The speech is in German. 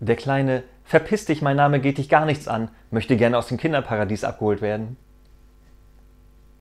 Der kleine Verpiss dich, mein Name geht dich gar nichts an, möchte gerne aus dem Kinderparadies abgeholt werden.